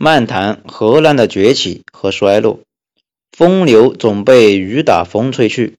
漫谈荷兰的崛起和衰落，风流总被雨打风吹去。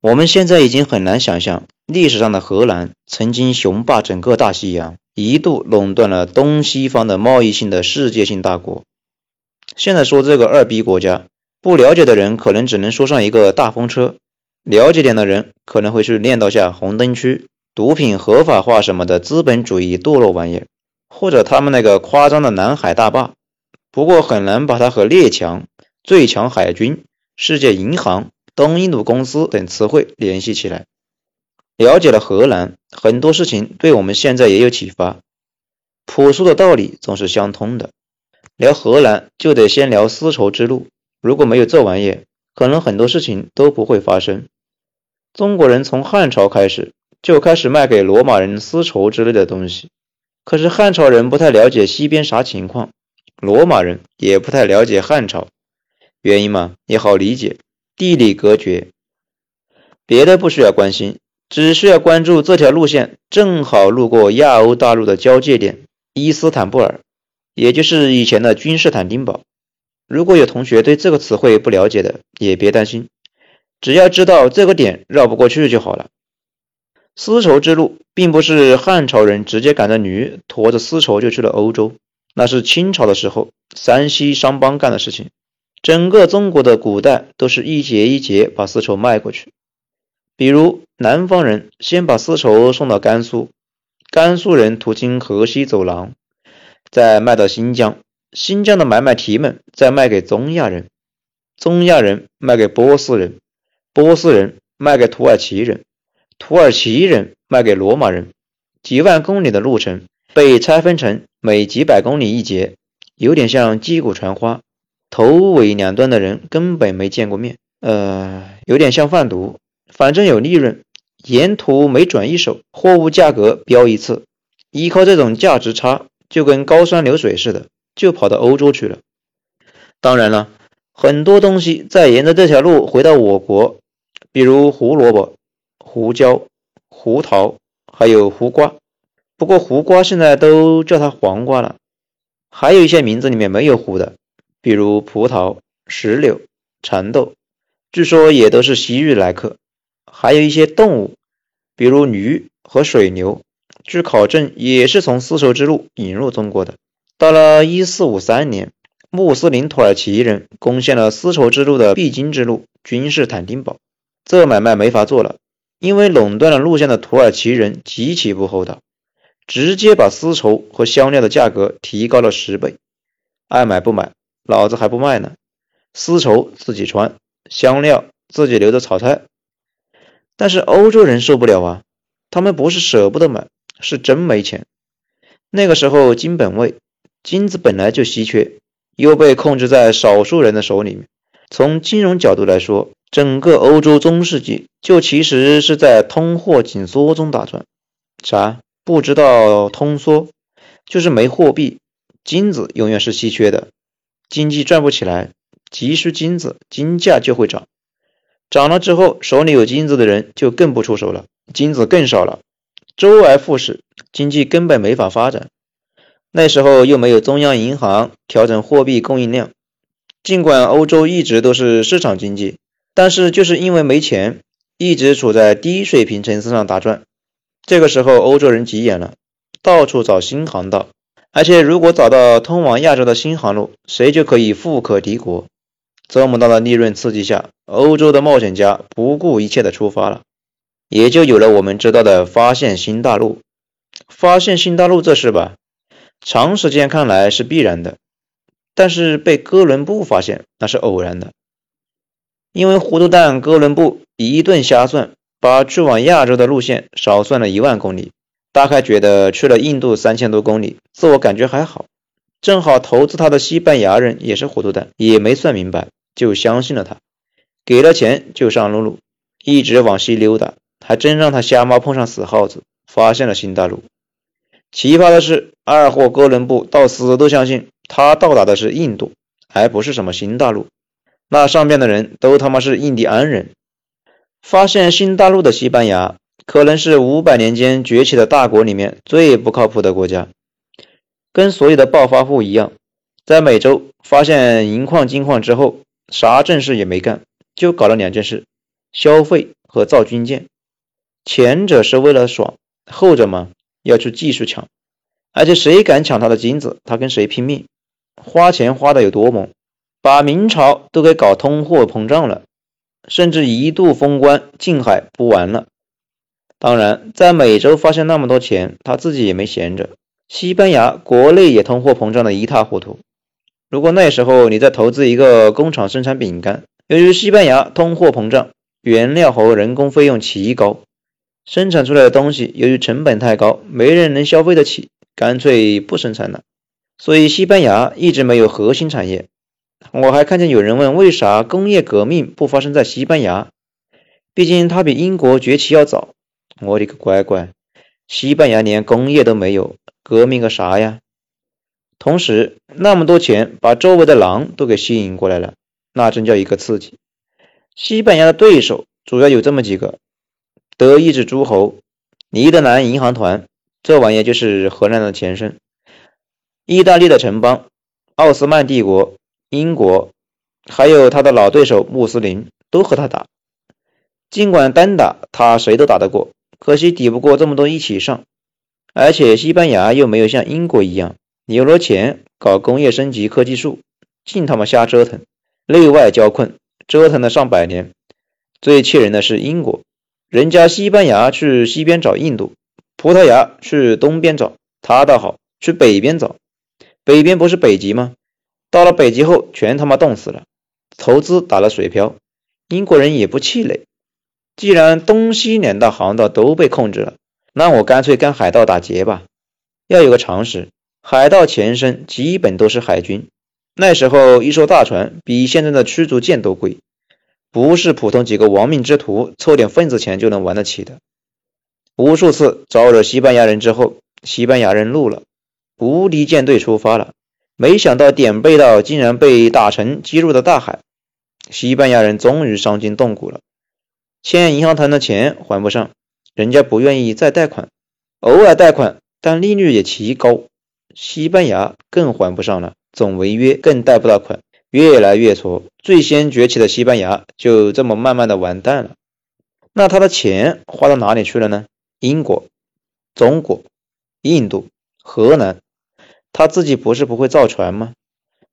我们现在已经很难想象，历史上的荷兰曾经雄霸整个大西洋，一度垄断了东西方的贸易性的世界性大国。现在说这个二逼国家，不了解的人可能只能说上一个大风车，了解点的人可能会去念叨下红灯区、毒品合法化什么的资本主义堕落玩意儿，或者他们那个夸张的南海大坝。不过很难把它和列强、最强海军、世界银行。东印度公司等词汇联系起来，了解了荷兰，很多事情对我们现在也有启发。朴素的道理总是相通的。聊荷兰就得先聊丝绸之路，如果没有这玩意，可能很多事情都不会发生。中国人从汉朝开始就开始卖给罗马人丝绸之类的东西，可是汉朝人不太了解西边啥情况，罗马人也不太了解汉朝，原因嘛也好理解。地理隔绝，别的不需要关心，只需要关注这条路线正好路过亚欧大陆的交界点伊斯坦布尔，也就是以前的君士坦丁堡。如果有同学对这个词汇不了解的，也别担心，只要知道这个点绕不过去就好了。丝绸之路并不是汉朝人直接赶着驴驮着丝绸就去了欧洲，那是清朝的时候山西商帮干的事情。整个中国的古代都是一节一节把丝绸卖过去，比如南方人先把丝绸送到甘肃，甘肃人途经河西走廊，再卖到新疆，新疆的买卖提们再卖给中亚人，中亚人卖给波斯人，波斯人卖给土耳其人，土耳其人卖给罗马人，几万公里的路程被拆分成每几百公里一节，有点像击鼓传花。头尾两端的人根本没见过面，呃，有点像贩毒，反正有利润，沿途每转一手，货物价格飙一次，依靠这种价值差，就跟高山流水似的，就跑到欧洲去了。当然了，很多东西在沿着这条路回到我国，比如胡萝卜、胡椒、胡桃，还有胡瓜。不过胡瓜现在都叫它黄瓜了，还有一些名字里面没有胡的。比如葡萄、石榴、蚕豆，据说也都是西域来客。还有一些动物，比如驴和水牛，据考证也是从丝绸之路引入中国的。到了一四五三年，穆斯林土耳其人攻陷了丝绸之路的必经之路——君士坦丁堡。这买卖没法做了，因为垄断了路线的土耳其人极其不厚道，直接把丝绸和香料的价格提高了十倍，爱买不买。老子还不卖呢，丝绸自己穿，香料自己留着炒菜。但是欧洲人受不了啊，他们不是舍不得买，是真没钱。那个时候金本位，金子本来就稀缺，又被控制在少数人的手里面。从金融角度来说，整个欧洲中世纪就其实是在通货紧缩中打转。啥？不知道通缩？就是没货币，金子永远是稀缺的。经济转不起来，急需金子，金价就会涨。涨了之后，手里有金子的人就更不出手了，金子更少了，周而复始，经济根本没法发展。那时候又没有中央银行调整货币供应量，尽管欧洲一直都是市场经济，但是就是因为没钱，一直处在低水平层次上打转。这个时候，欧洲人急眼了，到处找新航道。而且，如果找到通往亚洲的新航路，谁就可以富可敌国。这么大的利润刺激下，欧洲的冒险家不顾一切的出发了，也就有了我们知道的发现新大陆。发现新大陆这事吧，长时间看来是必然的，但是被哥伦布发现那是偶然的，因为糊涂蛋哥伦布一顿瞎算，把去往亚洲的路线少算了一万公里。大概觉得去了印度三千多公里，自我感觉还好。正好投资他的西班牙人也是糊涂蛋，也没算明白，就相信了他，给了钱就上路路，一直往西溜达，还真让他瞎猫碰上死耗子，发现了新大陆。奇葩的是，二货哥伦布到死都相信他到达的是印度，而不是什么新大陆。那上面的人都他妈是印第安人。发现新大陆的西班牙。可能是五百年间崛起的大国里面最不靠谱的国家。跟所有的暴发户一样，在美洲发现银矿金矿之后，啥正事也没干，就搞了两件事：消费和造军舰。前者是为了爽，后者嘛要去技术抢，而且谁敢抢他的金子，他跟谁拼命，花钱花的有多猛，把明朝都给搞通货膨胀了，甚至一度封关禁海不玩了。当然，在美洲发现那么多钱，他自己也没闲着。西班牙国内也通货膨胀的一塌糊涂。如果那时候你再投资一个工厂生产饼干，由于西班牙通货膨胀，原料和人工费用奇高。生产出来的东西由于成本太高，没人能消费得起，干脆不生产了。所以西班牙一直没有核心产业。我还看见有人问，为啥工业革命不发生在西班牙？毕竟它比英国崛起要早。我的个乖乖，西班牙连工业都没有，革命个啥呀？同时，那么多钱把周围的狼都给吸引过来了，那真叫一个刺激。西班牙的对手主要有这么几个。德意志诸侯、尼德兰银行团，这玩意就是荷兰的前身。意大利的城邦、奥斯曼帝国、英国，还有他的老对手穆斯林，都和他打。尽管单打他谁都打得过，可惜抵不过这么多一起上。而且西班牙又没有像英国一样有了钱搞工业升级、科技树，净他妈瞎折腾，内外交困，折腾了上百年。最气人的是英国。人家西班牙去西边找印度，葡萄牙去东边找，他倒好，去北边找。北边不是北极吗？到了北极后，全他妈冻死了，投资打了水漂。英国人也不气馁，既然东西两大航道都被控制了，那我干脆跟海盗打劫吧。要有个常识，海盗前身基本都是海军，那时候一艘大船比现在的驱逐舰都贵。不是普通几个亡命之徒凑点份子钱就能玩得起的。无数次招惹西班牙人之后，西班牙人怒了，无敌舰队出发了。没想到点背道竟然被打成击入了大海。西班牙人终于伤筋动骨了，欠银行团的钱还不上，人家不愿意再贷款，偶尔贷款，但利率也奇高。西班牙更还不上了，总违约，更贷不到款。越来越挫，最先崛起的西班牙就这么慢慢的完蛋了。那他的钱花到哪里去了呢？英国、中国、印度、荷兰，他自己不是不会造船吗？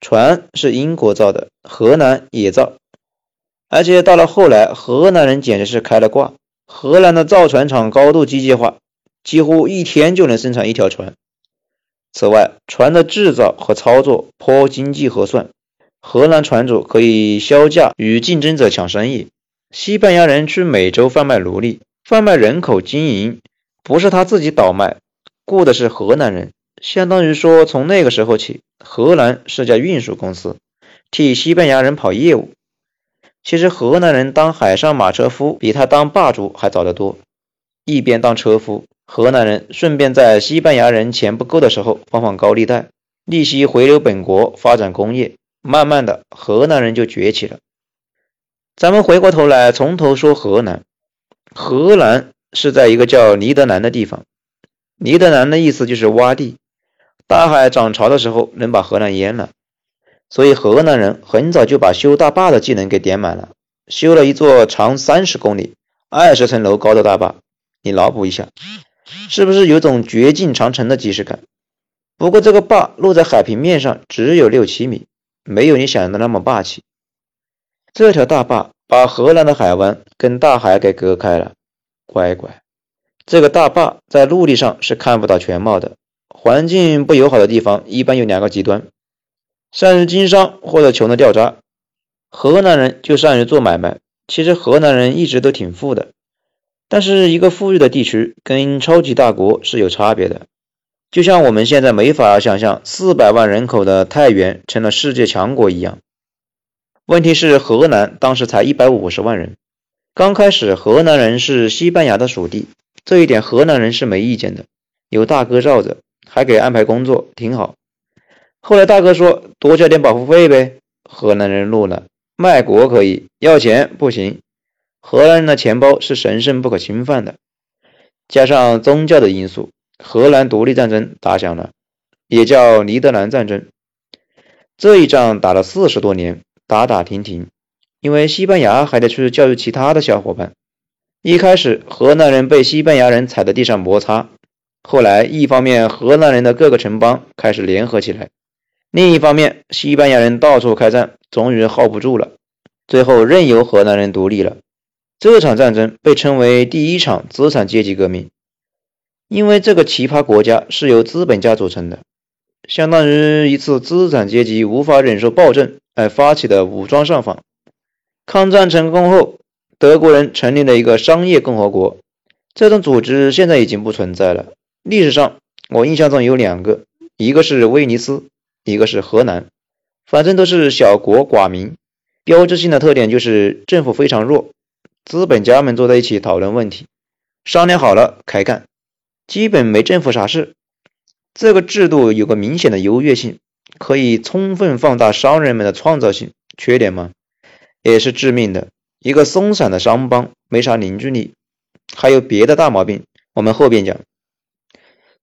船是英国造的，荷兰也造，而且到了后来，荷兰人简直是开了挂。荷兰的造船厂高度机械化，几乎一天就能生产一条船。此外，船的制造和操作颇经济核算。荷兰船主可以销价与竞争者抢生意。西班牙人去美洲贩卖奴隶、贩卖人口经营，不是他自己倒卖，雇的是荷兰人。相当于说，从那个时候起，荷兰是家运输公司，替西班牙人跑业务。其实，荷兰人当海上马车夫比他当霸主还早得多。一边当车夫，荷兰人顺便在西班牙人钱不够的时候放放高利贷，利息回流本国发展工业。慢慢的，荷兰人就崛起了。咱们回过头来，从头说河南。河南是在一个叫尼德兰的地方。尼德兰的意思就是洼地。大海涨潮的时候，能把河南淹了。所以河南人很早就把修大坝的技能给点满了，修了一座长三十公里、二十层楼高的大坝。你脑补一下，是不是有种绝境长城的即视感？不过这个坝落在海平面上只有六七米。没有你想的那么霸气。这条大坝把荷兰的海湾跟大海给隔开了。乖乖，这个大坝在陆地上是看不到全貌的。环境不友好的地方一般有两个极端：善于经商或者穷的掉渣。河南人就善于做买卖。其实河南人一直都挺富的，但是一个富裕的地区跟超级大国是有差别的。就像我们现在没法想象四百万人口的太原成了世界强国一样。问题是河南当时才一百五十万人，刚开始河南人是西班牙的属地，这一点河南人是没意见的，有大哥罩着，还给安排工作，挺好。后来大哥说多交点保护费呗，河南人怒了，卖国可以要钱不行，荷兰人的钱包是神圣不可侵犯的，加上宗教的因素。荷兰独立战争打响了，也叫尼德兰战争。这一仗打了四十多年，打打停停，因为西班牙还得去教育其他的小伙伴。一开始，荷兰人被西班牙人踩在地上摩擦；后来，一方面荷兰人的各个城邦开始联合起来，另一方面西班牙人到处开战，终于耗不住了，最后任由荷兰人独立了。这场战争被称为第一场资产阶级革命，因为这个奇葩国家是由资本家组成的，相当于一次资产阶级无法忍受暴政而发起的武装上访。抗战成功后。德国人成立了一个商业共和国，这种组织现在已经不存在了。历史上，我印象中有两个，一个是威尼斯，一个是荷兰，反正都是小国寡民。标志性的特点就是政府非常弱，资本家们坐在一起讨论问题，商量好了开干，基本没政府啥事。这个制度有个明显的优越性，可以充分放大商人们的创造性。缺点吗？也是致命的。一个松散的商帮没啥凝聚力，还有别的大毛病，我们后边讲。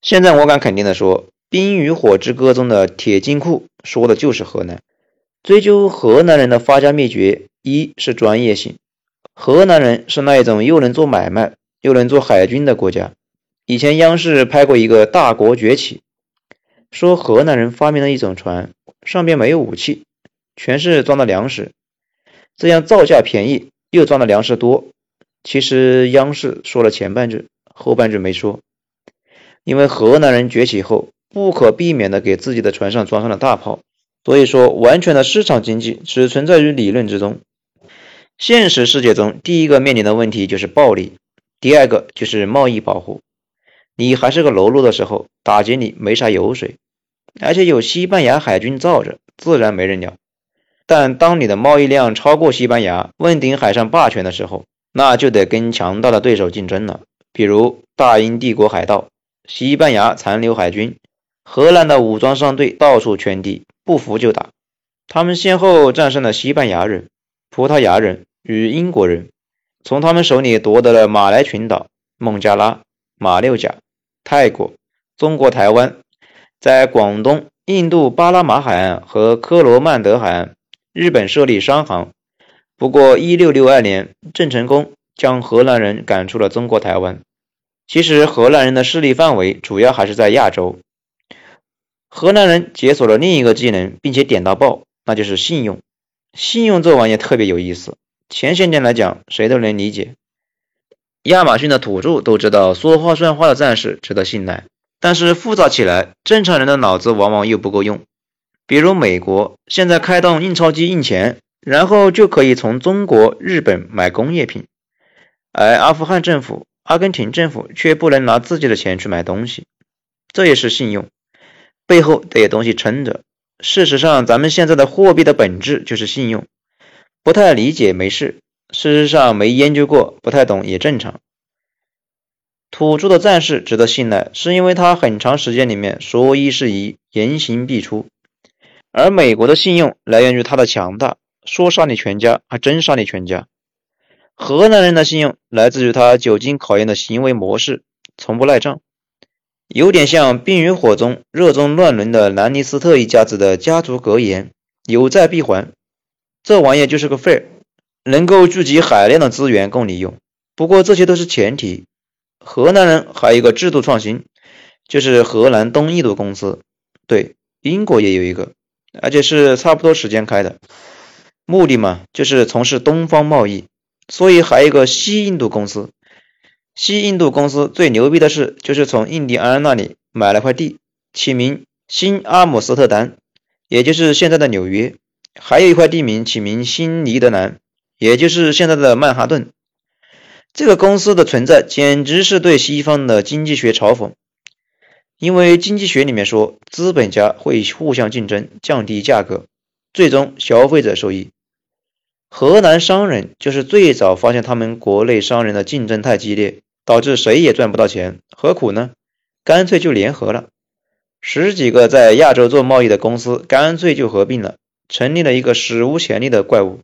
现在我敢肯定的说，《冰与火之歌》中的铁金库说的就是河南。追究河南人的发家秘诀，一是专业性，河南人是那一种又能做买卖又能做海军的国家。以前央视拍过一个《大国崛起》，说河南人发明了一种船，上边没有武器，全是装的粮食。这样造价便宜又装的粮食多，其实央视说了前半句，后半句没说。因为河南人崛起后，不可避免的给自己的船上装上了大炮，所以说完全的市场经济只存在于理论之中。现实世界中，第一个面临的问题就是暴力，第二个就是贸易保护。你还是个喽啰的时候，打劫你没啥油水，而且有西班牙海军罩着，自然没人鸟。但当你的贸易量超过西班牙，问鼎海上霸权的时候，那就得跟强大的对手竞争了。比如大英帝国海盗、西班牙残留海军、荷兰的武装商队到处圈地，不服就打。他们先后战胜了西班牙人、葡萄牙人与英国人，从他们手里夺得了马来群岛、孟加拉、马六甲、泰国、中国台湾，在广东、印度巴拿马海岸和科罗曼德海岸。日本设立商行，不过一六六二年，郑成功将荷兰人赶出了中国台湾。其实荷兰人的势力范围主要还是在亚洲。荷兰人解锁了另一个技能，并且点到爆，那就是信用。信用这玩意特别有意思，前些年来讲，谁都能理解。亚马逊的土著都知道，说话算话的战士值得信赖，但是复杂起来，正常人的脑子往往又不够用。比如美国现在开动印钞机印钱，然后就可以从中国、日本买工业品，而阿富汗政府、阿根廷政府却不能拿自己的钱去买东西，这也是信用，背后得有东西撑着。事实上，咱们现在的货币的本质就是信用，不太理解没事，事实上没研究过，不太懂也正常。土著的战士值得信赖，是因为他很长时间里面说一是一，言行必出。而美国的信用来源于他的强大，说杀你全家还真杀你全家。河南人的信用来自于他久经考验的行为模式，从不赖账，有点像《冰与火》中热衷乱伦的兰尼斯特一家子的家族格言：“有债必还。”这玩意就是个废，能够聚集海量的资源供你用。不过这些都是前提。河南人还有一个制度创新，就是河南东印度公司。对，英国也有一个。而且是差不多时间开的，目的嘛，就是从事东方贸易，所以还有一个西印度公司。西印度公司最牛逼的是，就是从印第安那里买了块地，起名新阿姆斯特丹，也就是现在的纽约；还有一块地名起名新尼德兰，也就是现在的曼哈顿。这个公司的存在简直是对西方的经济学嘲讽。因为经济学里面说，资本家会互相竞争，降低价格，最终消费者受益。河南商人就是最早发现他们国内商人的竞争太激烈，导致谁也赚不到钱，何苦呢？干脆就联合了，十几个在亚洲做贸易的公司，干脆就合并了，成立了一个史无前例的怪物。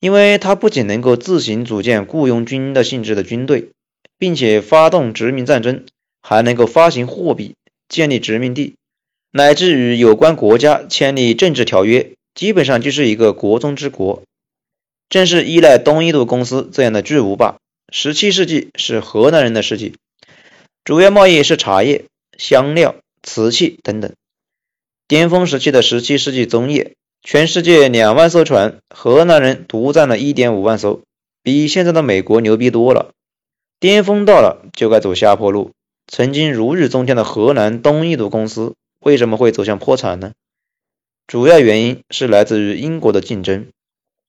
因为他不仅能够自行组建雇佣军的性质的军队，并且发动殖民战争。还能够发行货币，建立殖民地，乃至与有关国家签立政治条约，基本上就是一个国中之国。正是依赖东印度公司这样的巨无霸，十七世纪是荷兰人的世纪，主要贸易是茶叶、香料、瓷器等等。巅峰时期的十七世纪中叶，全世界两万艘船，荷兰人独占了一点五万艘，比现在的美国牛逼多了。巅峰到了，就该走下坡路。曾经如日中天的荷兰东印度公司为什么会走向破产呢？主要原因是来自于英国的竞争。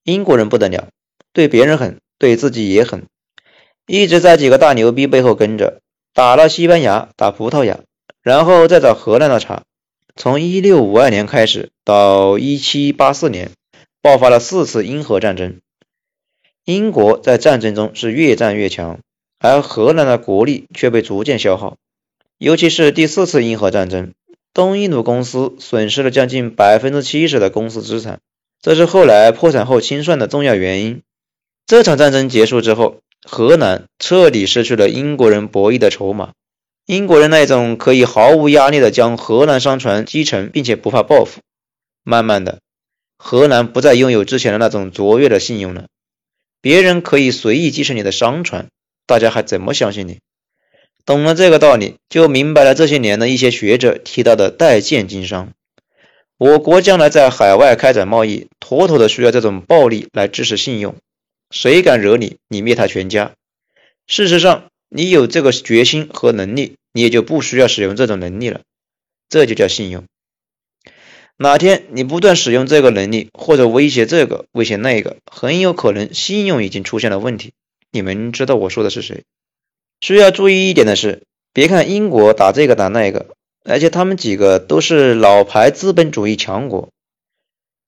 英国人不得了，对别人狠，对自己也狠，一直在几个大牛逼背后跟着，打了西班牙，打葡萄牙，然后再找荷兰的茬。从一六五二年开始到一七八四年，爆发了四次英荷战争。英国在战争中是越战越强，而荷兰的国力却被逐渐消耗。尤其是第四次英荷战争，东印度公司损失了将近百分之七十的公司资产。这是后来破产后清算的重要原因。这场战争结束之后，荷兰彻底失去了英国人博弈的筹码。英国人那种可以毫无压力的将荷兰商船击沉，并且不怕报复。慢慢的，荷兰不再拥有之前的那种卓越的信用了。别人可以随意击沉你的商船，大家还怎么相信你？懂了这个道理，就明白了这些年的一些学者提到的代建经商。我国将来在海外开展贸易，妥妥的需要这种暴力来支持信用。谁敢惹你，你灭他全家。事实上，你有这个决心和能力，你也就不需要使用这种能力了。这就叫信用。哪天你不断使用这个能力，或者威胁这个、威胁那个，很有可能信用已经出现了问题。你们知道我说的是谁？需要注意一点的是，别看英国打这个打那个。而且他们几个都是老牌资本主义强国，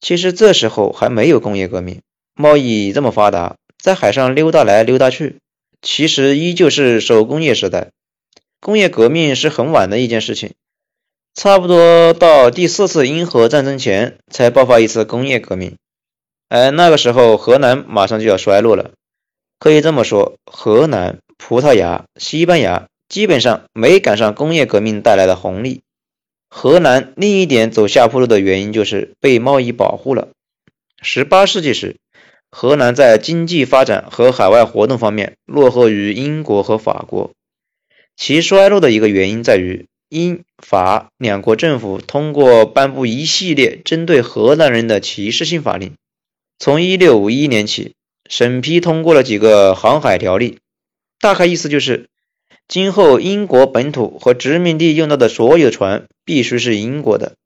其实这时候还没有工业革命，贸易这么发达，在海上溜达来溜达去，其实依旧是手工业时代。工业革命是很晚的一件事情，差不多到第四次英荷战争前才爆发一次工业革命，而那个时候河南马上就要衰落了。可以这么说，河南、葡萄牙、西班牙。基本上没赶上工业革命带来的红利。荷兰另一点走下坡路的原因就是被贸易保护了。十八世纪时，荷兰在经济发展和海外活动方面落后于英国和法国。其衰落的一个原因在于英法两国政府通过颁布一系列针对荷兰人的歧视性法令。从一六五一年起，审批通过了几个航海条例，大概意思就是。今后英国本土和殖民地用到的所有船必须是英国的，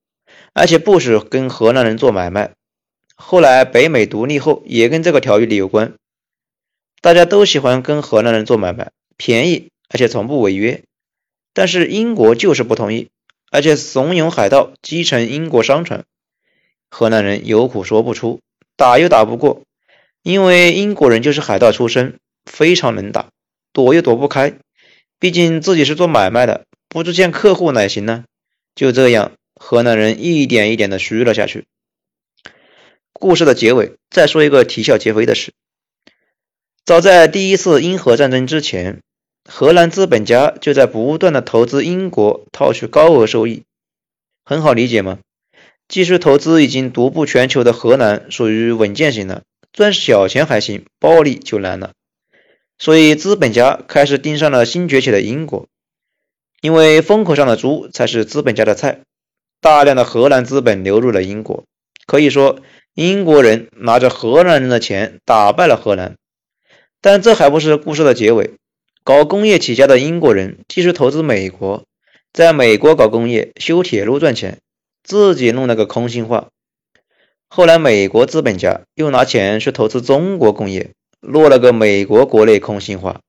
而且不许跟荷兰人做买卖。后来北美独立后也跟这个条约里有关，大家都喜欢跟荷兰人做买卖，便宜而且从不违约。但是英国就是不同意，而且怂恿海盗击沉英国商船。荷兰人有苦说不出，打又打不过，因为英国人就是海盗出身，非常能打，躲又躲不开。毕竟自己是做买卖的，不去见客户哪行呢？就这样，河南人一点一点的虚了下去。故事的结尾，再说一个啼笑皆非的事。早在第一次英荷战争之前，荷兰资本家就在不断的投资英国，套取高额收益。很好理解吗？技术投资已经独步全球的荷兰，属于稳健型的，赚小钱还行，暴利就难了。所以，资本家开始盯上了新崛起的英国，因为风口上的猪才是资本家的菜。大量的荷兰资本流入了英国，可以说，英国人拿着荷兰人的钱打败了荷兰。但这还不是故事的结尾。搞工业起家的英国人继续投资美国，在美国搞工业、修铁路赚钱，自己弄了个空心化。后来，美国资本家又拿钱去投资中国工业。落了个美国国内空心化，